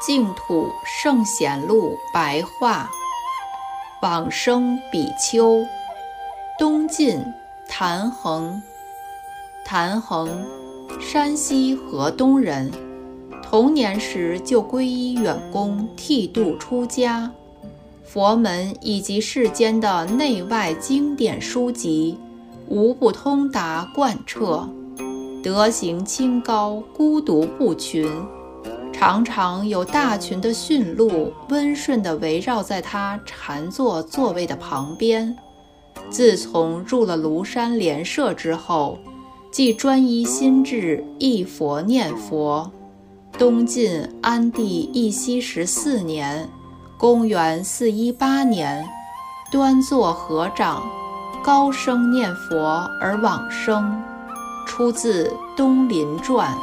净土圣贤录白话往生比丘东晋昙恒昙恒山西河东人童年时就皈依远公剃度出家。佛门以及世间的内外经典书籍无不通达贯彻。德行清高，孤独不群。常常有大群的驯鹿温顺地围绕在他禅坐座位的旁边。自从入了庐山莲社之后，即专一心志，一佛念佛。东晋安帝义熙十四年（公元418年），端坐合掌，高声念佛而往生。出自《东林传》。